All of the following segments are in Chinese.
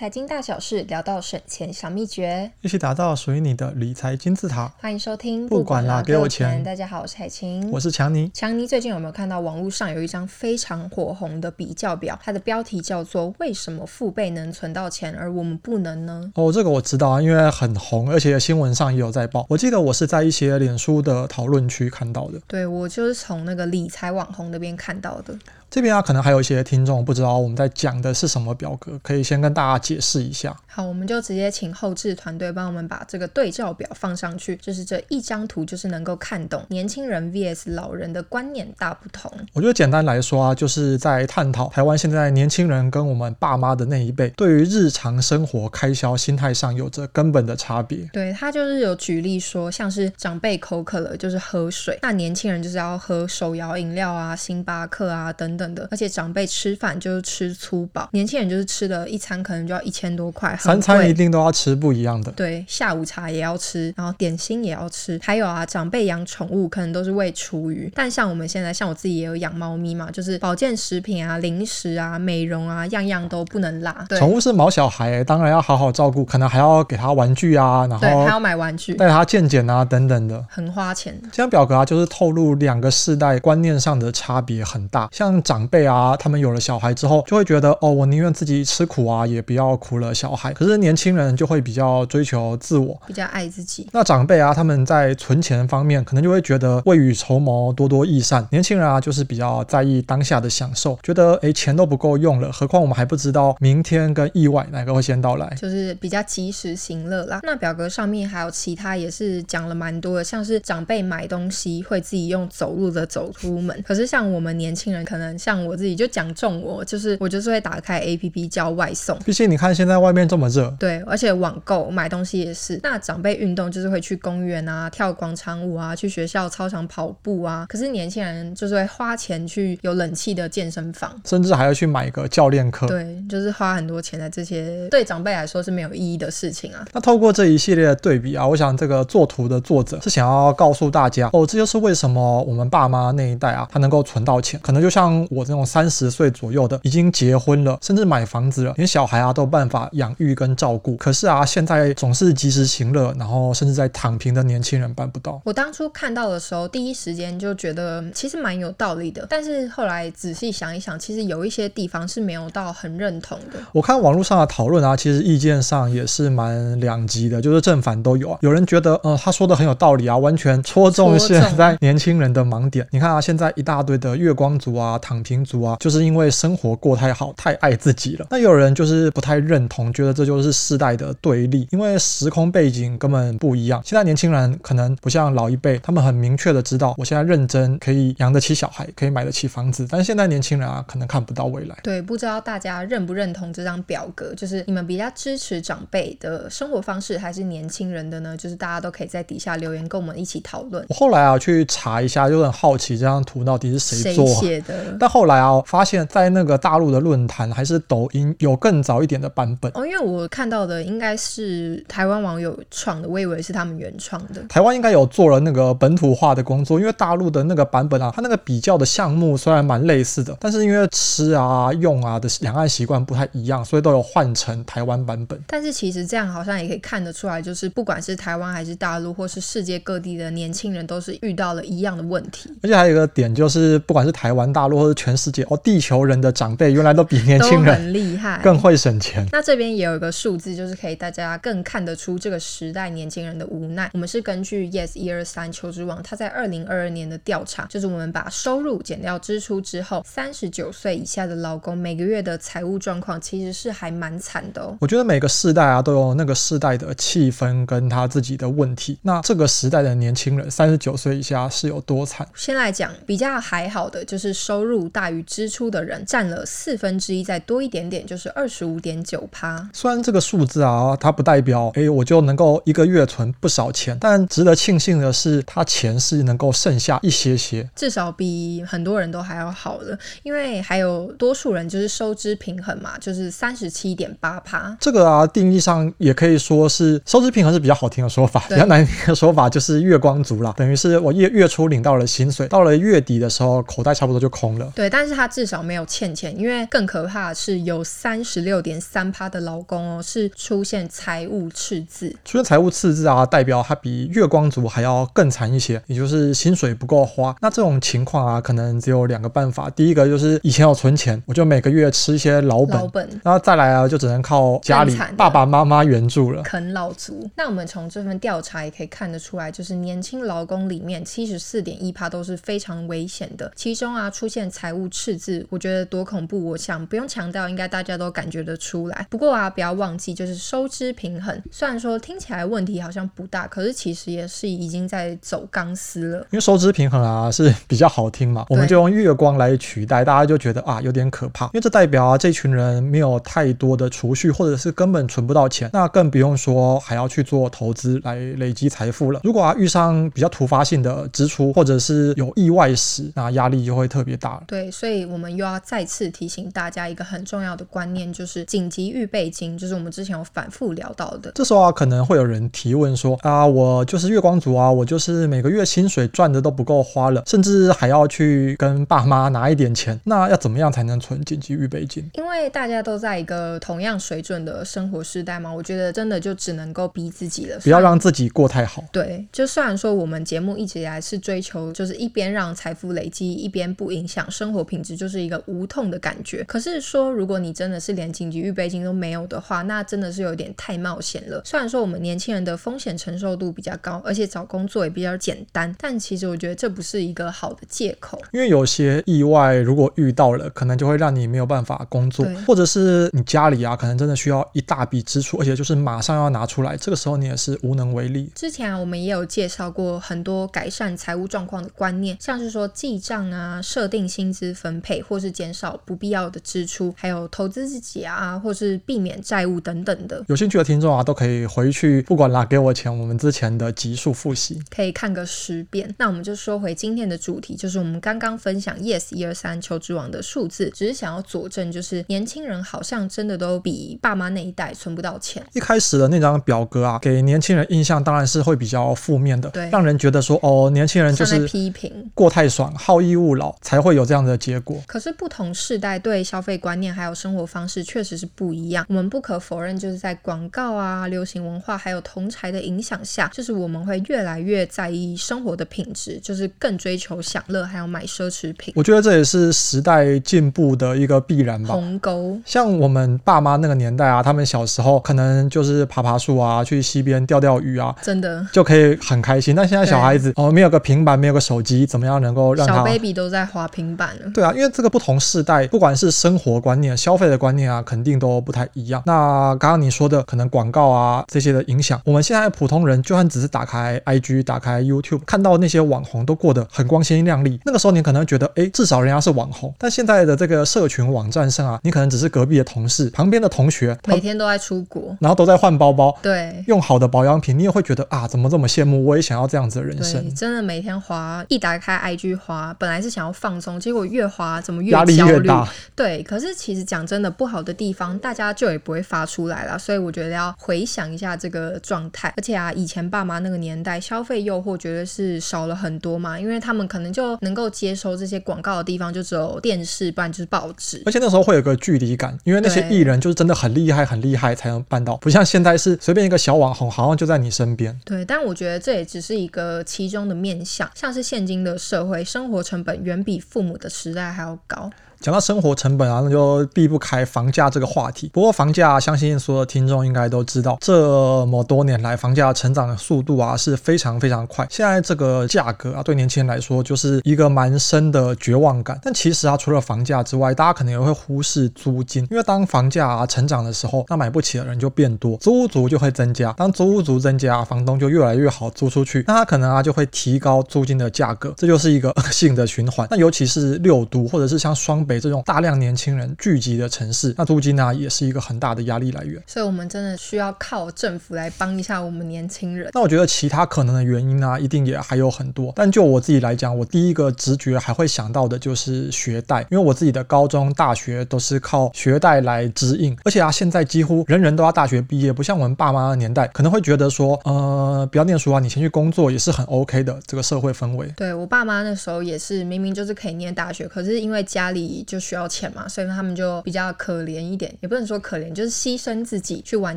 财经大小事，聊到省钱小秘诀，一起打造属于你的理财金字塔。欢迎收听，不管啦，给我钱。大家好，我是海晴，我是强尼。强尼最近有没有看到网络上有一张非常火红的比较表？它的标题叫做“为什么父辈能存到钱，而我们不能呢？”哦，这个我知道啊，因为很红，而且新闻上也有在报。我记得我是在一些脸书的讨论区看到的。对，我就是从那个理财网红那边看到的。这边啊，可能还有一些听众不知道我们在讲的是什么表格，可以先跟大家解释一下。好，我们就直接请后置团队帮我们把这个对照表放上去，就是这一张图，就是能够看懂年轻人 vs 老人的观念大不同。我觉得简单来说啊，就是在探讨台湾现在年轻人跟我们爸妈的那一辈对于日常生活开销心态上有着根本的差别。对，他就是有举例说，像是长辈口渴了就是喝水，那年轻人就是要喝手摇饮料啊、星巴克啊等等。等的，而且长辈吃饭就是吃粗饱，年轻人就是吃的一餐可能就要一千多块，三餐一定都要吃不一样的。对，下午茶也要吃，然后点心也要吃，还有啊，长辈养宠物可能都是喂厨余，但像我们现在，像我自己也有养猫咪嘛，就是保健食品啊、零食啊、美容啊，样样都不能落。对，宠物是毛小孩，当然要好好照顾，可能还要给他玩具啊，然后对，还要买玩具，带他健检啊等等的，很花钱。这张表格啊，就是透露两个世代观念上的差别很大，像。长辈啊，他们有了小孩之后，就会觉得哦，我宁愿自己吃苦啊，也不要苦了小孩。可是年轻人就会比较追求自我，比较爱自己。那长辈啊，他们在存钱方面，可能就会觉得未雨绸缪，多多益善。年轻人啊，就是比较在意当下的享受，觉得诶，钱都不够用了，何况我们还不知道明天跟意外哪个会先到来，就是比较及时行乐啦。那表格上面还有其他也是讲了蛮多的，像是长辈买东西会自己用走路的走出门，可是像我们年轻人可能。像我自己就讲中我，就是我就是会打开 APP 叫外送。毕竟你看现在外面这么热，对，而且网购买东西也是。那长辈运动就是会去公园啊，跳广场舞啊，去学校操场跑步啊。可是年轻人就是会花钱去有冷气的健身房，甚至还要去买一个教练课。对，就是花很多钱在这些对长辈来说是没有意义的事情啊。那透过这一系列的对比啊，我想这个作图的作者是想要告诉大家哦，这就是为什么我们爸妈那一代啊，他能够存到钱，可能就像。我这种三十岁左右的，已经结婚了，甚至买房子了，连小孩啊都有办法养育跟照顾。可是啊，现在总是及时行乐，然后甚至在躺平的年轻人办不到。我当初看到的时候，第一时间就觉得其实蛮有道理的。但是后来仔细想一想，其实有一些地方是没有到很认同的。我看网络上的讨论啊，其实意见上也是蛮两极的，就是正反都有啊。有人觉得，呃，他说的很有道理啊，完全戳中现在年轻人的盲点。你看啊，现在一大堆的月光族啊，躺。平族啊，就是因为生活过太好，太爱自己了。那有人就是不太认同，觉得这就是世代的对立，因为时空背景根本不一样。现在年轻人可能不像老一辈，他们很明确的知道，我现在认真可以养得起小孩，可以买得起房子。但是现在年轻人啊，可能看不到未来。对，不知道大家认不认同这张表格？就是你们比较支持长辈的生活方式，还是年轻人的呢？就是大家都可以在底下留言，跟我们一起讨论。我后来啊去查一下，就很好奇这张图到底是谁做谁写的。但后来啊，发现，在那个大陆的论坛还是抖音有更早一点的版本哦，因为我看到的应该是台湾网友创的，我以为是他们原创的。台湾应该有做了那个本土化的工作，因为大陆的那个版本啊，它那个比较的项目虽然蛮类似的，但是因为吃啊、用啊的两岸习惯不太一样，所以都有换成台湾版本。但是其实这样好像也可以看得出来，就是不管是台湾还是大陆，或是世界各地的年轻人，都是遇到了一样的问题。而且还有一个点就是，不管是台湾、大陆或是全世界，哦，地球人的长辈原来都比年轻人很厉害，更会省钱。那这边也有一个数字，就是可以大家更看得出这个时代年轻人的无奈。我们是根据 Yes 一二三求职网，他在二零二二年的调查，就是我们把收入减掉支出之后，三十九岁以下的劳工每个月的财务状况其实是还蛮惨的哦。我觉得每个世代啊都有那个世代的气氛跟他自己的问题。那这个时代的年轻人三十九岁以下是有多惨？先来讲比较还好的，就是收入入大于支出的人占了四分之一，再多一点点就是二十五点九趴。虽然这个数字啊，它不代表哎我就能够一个月存不少钱，但值得庆幸的是，它钱是能够剩下一些些，至少比很多人都还要好的。因为还有多数人就是收支平衡嘛，就是三十七点八趴。这个啊，定义上也可以说是收支平衡是比较好听的说法，比较难听的说法就是月光族啦，等于是我月月初领到了薪水，到了月底的时候口袋差不多就空了。对，但是他至少没有欠钱，因为更可怕的是有三十六点三趴的劳工哦是出现财务赤字。出现财务赤字啊，代表他比月光族还要更惨一些，也就是薪水不够花。那这种情况啊，可能只有两个办法，第一个就是以前有存钱，我就每个月吃一些老本，老本，然后再来啊，就只能靠家里爸爸妈妈援助了，啃老族。那我们从这份调查也可以看得出来，就是年轻劳工里面七十四点一趴都是非常危险的，其中啊出现财务赤字，我觉得多恐怖，我想不用强调，应该大家都感觉得出来。不过啊，不要忘记，就是收支平衡，虽然说听起来问题好像不大，可是其实也是已经在走钢丝了。因为收支平衡啊是比较好听嘛，我们就用月光来取代，大家就觉得啊有点可怕，因为这代表啊这群人没有太多的储蓄，或者是根本存不到钱，那更不用说还要去做投资来累积财富了。如果啊遇上比较突发性的支出，或者是有意外时，那压力就会特别大。对，所以我们又要再次提醒大家一个很重要的观念，就是紧急预备金，就是我们之前有反复聊到的。这时候啊，可能会有人提问说啊，我就是月光族啊，我就是每个月薪水赚的都不够花了，甚至还要去跟爸妈拿一点钱，那要怎么样才能存紧急预备金？因为大家都在一个同样水准的生活时代嘛，我觉得真的就只能够逼自己了，不要让自己过太好。对，就虽然说我们节目一直以来是追求，就是一边让财富累积，一边不影响生活品质，就是一个无痛的感觉。可是说，如果你真的是连紧急预备金都没有的话，那真的是有点太冒险了。虽然说我们年轻人的风险承受度比较高，而且找工作也比较简单，但其实我觉得这不是一个好的借口。因为有些意外如果遇到了，可能就会让你没有办法工作，或者是你家里啊，可能真的需要一大笔支出，而且就是马上要拿出来，这个时候你也是无能为力。之前啊，我们也有介绍过很多改善财务状况的观念，像是说记账啊、设定薪资分配，或是减少不必要的支出，还有投资自己啊，或是避免债务等等的。有兴趣的听众啊，都可以回去，不管拿给我钱，我们之前的集数复习，可以看个十遍。那我们就说回今天的主题，就是我们刚刚分享 Yes 一二三求职网的数字，只是想要佐证，就是年轻人好像真的都比爸妈那一代存不到钱。一开始的那张表格啊，给年轻人印象当然是会比较负面的，对，让人觉得说哦，年轻人就是批评过太爽、好逸恶劳，才会有这样的结果。可是不同世代对消费观念还有生活方式确实是不一样。我们不可否认，就是在广告啊、流行文化还有同才的影响下，就是我们会越来越在意生活的品质，就是更追求享乐，还有买奢侈品。我觉得这也是时代进步的一个必然吧。鸿沟。像我们爸妈那个年代啊，他们小时候可能就是爬爬树啊，去溪边钓钓鱼啊，真的就可以很开心。但现在小孩子哦，没有个平板，没有个手机，怎么样能够让他小 baby 都在滑平板了？对啊，因为这个不同世代，不管是生活观念、消费的观念啊，肯定都不太一样。那刚刚你说的可能广告啊这些的影响，我们现在普通人就算只是打开 IG、打开 YouTube，看到那些网红都过得很光鲜亮丽，那个时候你可能觉得，哎，至少人家是网红。但现在的这个社群网站上啊，你可能只是隔壁的同事、旁边的同学，每天都在出国，然后都在换包包，对，用好的保养品，你也会觉得啊，怎么这么羡慕？我也想要这样子的人生。真的每天滑，一打开 IG 滑，本来是想要放松，结果越滑怎么越压力越大。对，可是其实讲真的，不好的地方大家就也不会发出来了，所以我觉得要回想一下这个状态。而且啊，以前爸妈那个年代，消费诱惑绝对是少了很多嘛，因为他们可能就能够接收这些广告的地方就只有电视，不然就是报纸。而且那时候会有个距离感，因为那些艺人就是真的很厉害，很厉害才能办到，不像现在是随便一个小网红，好像就在你身边。对，但我觉得这也只是一个其中的面向，像是现今的社会，生活成本远比父母的时代还要高。讲到生活成本啊，那就避不开房价这个话题。不过房价，相信所有听众应该都知道，这么多年来房价成长的速度啊是非常非常快。现在这个价格啊，对年轻人来说就是一个蛮深的绝望感。但其实啊，除了房价之外，大家可能也会忽视租金，因为当房价啊成长的时候，那买不起的人就变多，租屋族就会增加。当租屋族增加，房东就越来越好租出去，那他可能啊就会提高租金的价格，这就是一个恶性的循环。那尤其是六都或者是像双北这种大量年轻人聚集的城市，那租金呢、啊、也是一个很大的压力来源。所以，我们真的需要靠政府来帮一下我们年轻人。那我觉得其他可能的原因呢、啊，一定也还有很多。但就我自己来讲，我第一个直觉还会想到的就是学贷，因为我自己的高中、大学都是靠学贷来支应，而且啊，现在几乎人人都要大学毕业，不像我们爸妈的年代，可能会觉得说，呃，不要念书啊，你先去工作也是很 OK 的这个社会氛围。对，我爸妈那时候也是，明明就是可以念大学，可是因为家里就需要钱嘛，所以他们就比较可怜一点，也不能说可怜，就是牺牲自己去完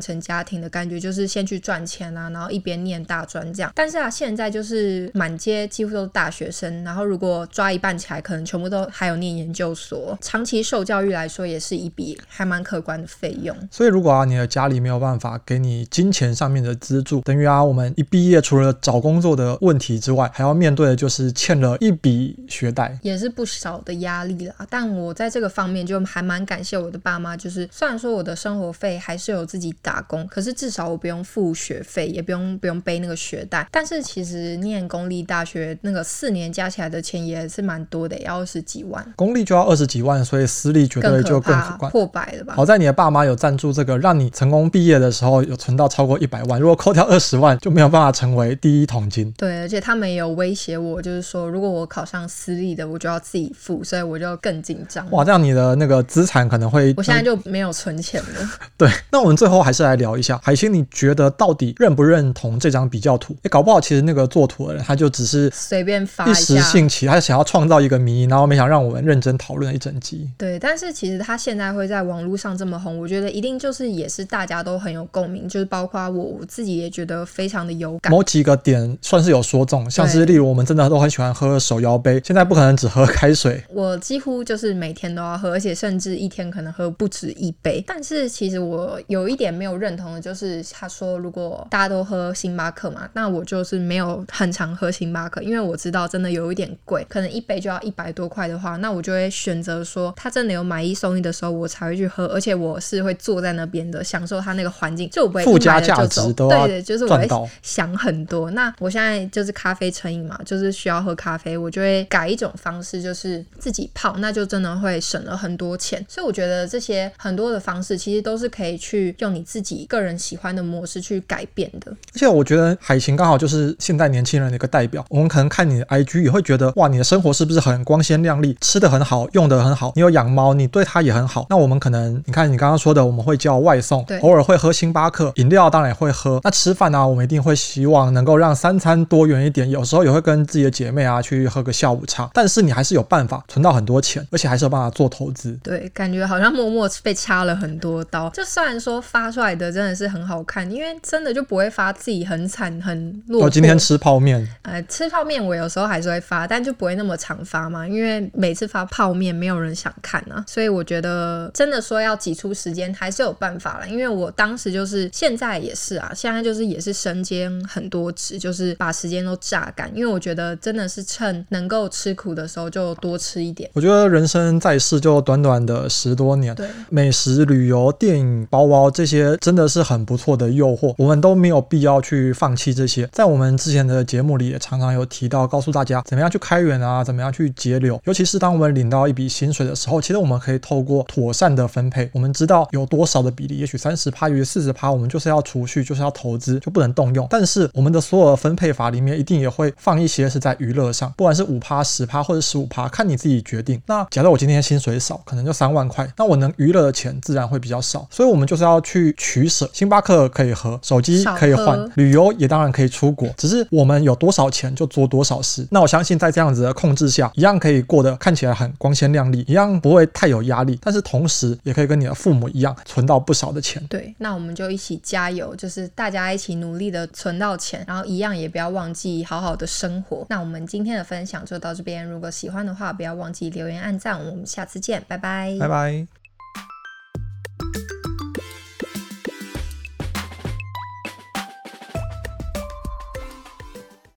成家庭的感觉，就是先去赚钱啊，然后一边念大专这样。但是啊，现在就是满街几乎都是大学生，然后如果抓一半起来，可能全部都还有念研究所，长期受教育来说也是一笔还蛮可观的费用。所以如果啊，你的家里没有办法给你金钱上面的资助，等于啊，我们一毕业除了找工作的问题之外，还要面对的就是欠了一笔学贷，也是不少的压力啦。但我在这个方面就还蛮感谢我的爸妈，就是虽然说我的生活费还是有自己打工，可是至少我不用付学费，也不用不用背那个学贷。但是其实念公立大学那个四年加起来的钱也是蛮多的，要二十几万。公立就要二十几万，所以私立绝对就更可观，破百了吧？好在你的爸妈有赞助这个，让你成功毕业的时候有存到超过一百万。如果扣掉二十万，就没有办法成为第一桶金。对，而且他们也有威胁我，就是说如果我考上私立的，我就要自己付，所以我就更紧张。哇，这样你的那个资产可能会……我现在就没有存钱了。对，那我们最后还是来聊一下海星，你觉得到底认不认同这张比较图？哎，搞不好其实那个做图的人他就只是随便发一时兴起，他想要创造一个谜，然后没想让我们认真讨论一整集。对，但是其实他现在会在网络上这么红，我觉得一定就是也是大家都很有共鸣，就是包括我我自己也觉得非常的有感。某几个点算是有说中，像是例如我们真的都很喜欢喝手摇杯，现在不可能只喝开水。我几乎就是每天都要喝，而且甚至一天可能喝不止一杯。但是其实我有一点没有认同的，就是他说如果大家都喝星巴克嘛，那我就是没有很常喝星巴克，因为我知道真的有一点贵，可能一杯就要一百多块的话，那我就会选择说他真的有买一送一的时候，我才会去喝，而且我是会坐在那边的，享受他那个环境，就我不会附加价值都对对，就是我会想很多。那我现在就是咖啡成瘾嘛，就是需要喝咖啡，我就会改一种方式，就是自己泡，那就真的会省了很多钱。所以我觉得这些很多的方式，其实都是可以去用你自己个人喜欢的模式去改变的。而且我觉得海琴刚好就是现代年轻人的一个代表。我们可能看你的 IG 也会觉得，哇，你的生活是不是很光鲜亮丽，吃的很好，用的很好？你有养猫，你对它也很好。那我们可能，你看你刚刚说的，我们会叫外送，对，偶尔会喝星巴克饮料，当然也会喝。那吃饭呢、啊，我们一定会希望能够让三餐多元一点。有时候也会跟自己的姐妹啊去喝个下午茶。但是你还是有办法存到很多钱，而且还是有办法做投资。对，感觉好像默默被掐了很多刀。就虽然说发出来的真的是很好看，因为真的就不会发自己很惨很落。我今天吃泡面。呃，吃泡面我有时候还是会发，但就不会那么常发嘛，因为每次发泡面没有人想看啊。所以我觉得真的说要挤出时间还是有办法了，因为我当时就是现在也是啊，现在就是也是身兼很多职，就是把时间都榨干。因为我觉得真的是趁能够吃苦的时候就多吃一点。我觉得人生在世就短短的十多年，对，美食、旅游、电影、包包这些真的是很不错的诱惑，我们都没有必要去放弃这些。在我们之前的节目里也常常有提到，告诉大家怎么样去开源啊，怎么样去节流。尤其是当我们领到一笔薪水的时候，其实我们可以透过妥善的分配，我们知道有多少的比例，也许三十趴，也许四十趴，我们就是要储蓄，就是要投资，就不能动用。但是我们的所有的分配法里面，一定也会放一些是在娱乐上，不管是五趴、十趴或者十五趴，看你自己决定。那假如我今天薪水少，可能就三万块，那我能娱乐的钱自然会比较少。所以，我们就是要去取舍。星巴克可以喝，手机可以换，旅游也当然可以出国，只是我们有多少钱就做多少事。那我相信在这样子的控制下，一样可以过得看起来很光鲜亮丽，一样不会太有压力。但是同时，也可以跟你的父母一样存到不少的钱。对，那我们就一起加油，就是大家一起努力的存到钱，然后一样也不要忘记好好的生活。那我们今天的分享就到这边，如果喜欢的话，不要忘记留言、按赞。我们下次见，拜拜，拜拜。